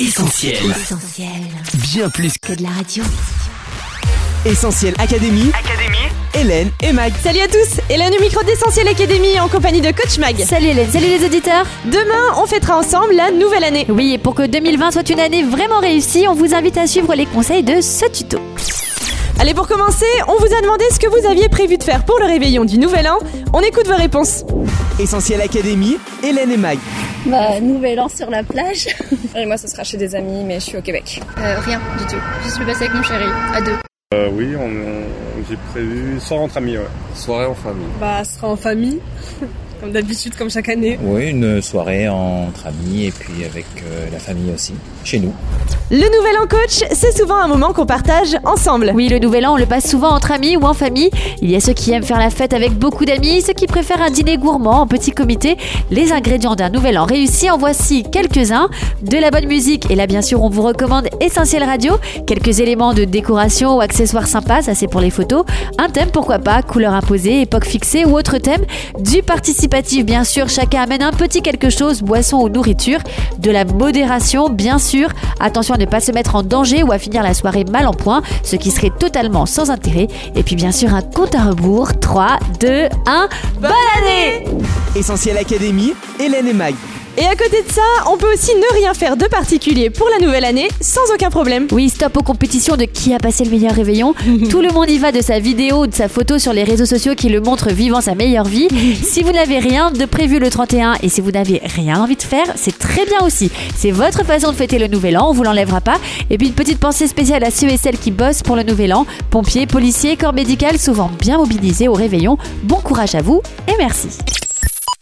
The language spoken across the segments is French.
Essentiel. Essentiel. Bien plus Que de la radio. Essentiel Académie. Académie. Hélène et Mag. Salut à tous, Hélène au micro d'Essentiel Academy en compagnie de Coach Mag. Salut Hélène, salut les auditeurs Demain, on fêtera ensemble la nouvelle année. Oui, et pour que 2020 soit une année vraiment réussie, on vous invite à suivre les conseils de ce tuto. Allez, pour commencer, on vous a demandé ce que vous aviez prévu de faire pour le réveillon du nouvel an. On écoute vos réponses. Essentiel Académie. Hélène et Mag. Bah, nouvel an sur la plage. Et moi, ce sera chez des amis, mais je suis au Québec. Euh, rien du tout. Je suis passée avec mon chéri, à deux. Euh, oui, on, on- j'ai prévu soir entre amis, ouais. Soirée en famille. Bah, ce sera en famille. Comme d'habitude, comme chaque année. Oui, une soirée entre amis et puis avec euh, la famille aussi, chez nous. Le nouvel an coach, c'est souvent un moment qu'on partage ensemble. Oui, le nouvel an, on le passe souvent entre amis ou en famille. Il y a ceux qui aiment faire la fête avec beaucoup d'amis, ceux qui préfèrent un dîner gourmand en petit comité. Les ingrédients d'un nouvel an réussi, en voici quelques-uns. De la bonne musique, et là bien sûr on vous recommande Essentiel Radio. Quelques éléments de décoration ou accessoires sympas, ça c'est pour les photos. Un thème, pourquoi pas, couleur imposée, époque fixée ou autre thème. Du bien sûr, chacun amène un petit quelque chose, boisson ou nourriture. De la modération bien sûr. Attention à ne pas se mettre en danger ou à finir la soirée mal en point, ce qui serait totalement sans intérêt. Et puis bien sûr un compte à rebours. 3, 2, 1, bonne année Essentiel Académie. Hélène et Mag. Et à côté de ça, on peut aussi ne rien faire de particulier pour la nouvelle année sans aucun problème. Oui, stop aux compétitions de qui a passé le meilleur réveillon. Tout le monde y va de sa vidéo ou de sa photo sur les réseaux sociaux qui le montrent vivant sa meilleure vie. si vous n'avez rien de prévu le 31 et si vous n'avez rien envie de faire, c'est très bien aussi. C'est votre façon de fêter le nouvel an, on vous l'enlèvera pas. Et puis une petite pensée spéciale à ceux et celles qui bossent pour le nouvel an. Pompiers, policiers, corps médical, souvent bien mobilisés au réveillon. Bon courage à vous et merci.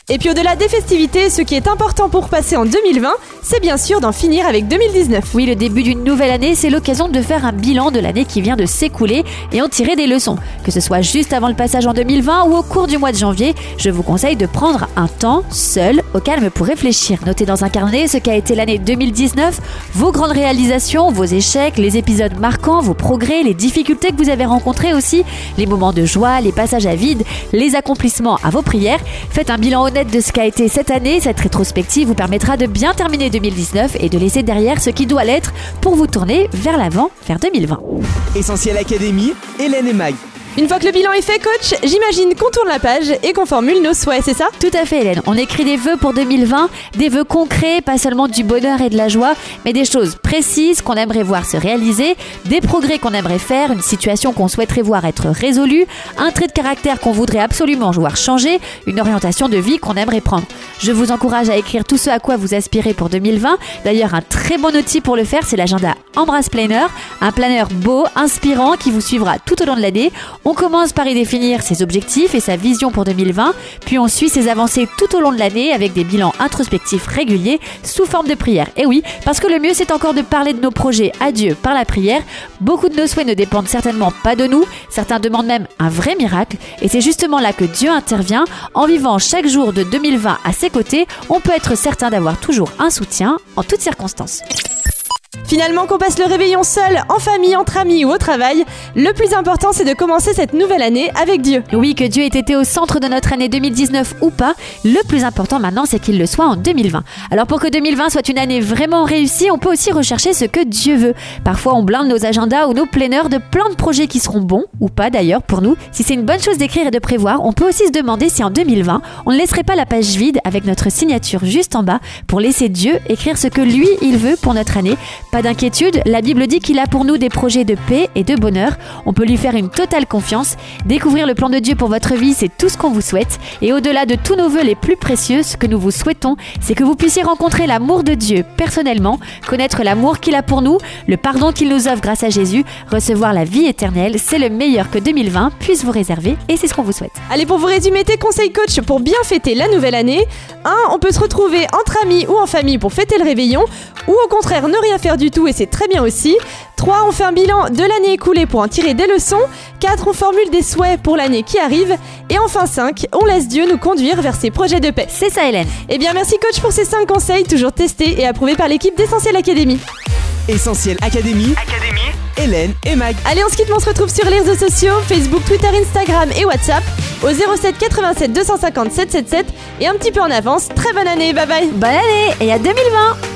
Et puis au-delà des festivités, ce qui est important pour passer en 2020, c'est bien sûr d'en finir avec 2019. Oui, le début d'une nouvelle année, c'est l'occasion de faire un bilan de l'année qui vient de s'écouler et en tirer des leçons. Que ce soit juste avant le passage en 2020 ou au cours du mois de janvier, je vous conseille de prendre un temps seul, au calme pour réfléchir. Notez dans un carnet ce qu'a été l'année 2019, vos grandes réalisations, vos échecs, les épisodes marquants, vos progrès, les difficultés que vous avez rencontrées aussi, les moments de joie, les passages à vide, les accomplissements à vos prières. Faites un bilan de ce qu'a été cette année. Cette rétrospective vous permettra de bien terminer 2019 et de laisser derrière ce qui doit l'être pour vous tourner vers l'avant, vers 2020. Essentiel Académie. Hélène et Mag. Une fois que le bilan est fait, coach, j'imagine qu'on tourne la page et qu'on formule nos souhaits, c'est ça? Tout à fait Hélène, on écrit des vœux pour 2020, des vœux concrets, pas seulement du bonheur et de la joie, mais des choses précises qu'on aimerait voir se réaliser, des progrès qu'on aimerait faire, une situation qu'on souhaiterait voir être résolue, un trait de caractère qu'on voudrait absolument voir changer, une orientation de vie qu'on aimerait prendre. Je vous encourage à écrire tout ce à quoi vous aspirez pour 2020. D'ailleurs, un très bon outil pour le faire, c'est l'agenda Embrace Planner, un planeur beau, inspirant qui vous suivra tout au long de l'année. On commence par y définir ses objectifs et sa vision pour 2020, puis on suit ses avancées tout au long de l'année avec des bilans introspectifs réguliers sous forme de prière. Et oui, parce que le mieux c'est encore de parler de nos projets à Dieu par la prière. Beaucoup de nos souhaits ne dépendent certainement pas de nous, certains demandent même un vrai miracle, et c'est justement là que Dieu intervient. En vivant chaque jour de 2020 à ses côtés, on peut être certain d'avoir toujours un soutien en toutes circonstances. Finalement, qu'on passe le réveillon seul, en famille, entre amis ou au travail, le plus important c'est de commencer cette nouvelle année avec Dieu. Oui, que Dieu ait été au centre de notre année 2019 ou pas, le plus important maintenant c'est qu'il le soit en 2020. Alors pour que 2020 soit une année vraiment réussie, on peut aussi rechercher ce que Dieu veut. Parfois on blinde nos agendas ou nos planeurs de plein de projets qui seront bons, ou pas d'ailleurs pour nous. Si c'est une bonne chose d'écrire et de prévoir, on peut aussi se demander si en 2020, on ne laisserait pas la page vide avec notre signature juste en bas pour laisser Dieu écrire ce que lui il veut pour notre année. Pas d'inquiétude, la Bible dit qu'il a pour nous des projets de paix et de bonheur. On peut lui faire une totale confiance. Découvrir le plan de Dieu pour votre vie, c'est tout ce qu'on vous souhaite. Et au-delà de tous nos vœux les plus précieux, ce que nous vous souhaitons, c'est que vous puissiez rencontrer l'amour de Dieu personnellement, connaître l'amour qu'il a pour nous, le pardon qu'il nous offre grâce à Jésus, recevoir la vie éternelle. C'est le meilleur que 2020 puisse vous réserver et c'est ce qu'on vous souhaite. Allez, pour vous résumer tes conseils coach pour bien fêter la nouvelle année, 1. On peut se retrouver entre amis ou en famille pour fêter le réveillon, ou au contraire ne rien faire du tout et c'est très bien aussi. 3. On fait un bilan de l'année écoulée pour en tirer des leçons. 4. On formule des souhaits pour l'année qui arrive. Et enfin 5. On laisse Dieu nous conduire vers ses projets de paix. C'est ça Hélène. Eh bien merci coach pour ces 5 conseils toujours testés et approuvés par l'équipe d'Essentiel Academy. Essentiel Académie. Académie. Hélène et Mag. Allez, on se quitte, on se retrouve sur les réseaux sociaux, Facebook, Twitter, Instagram et WhatsApp au 07 87 250 777 et un petit peu en avance. Très bonne année, bye bye. Bonne année et à 2020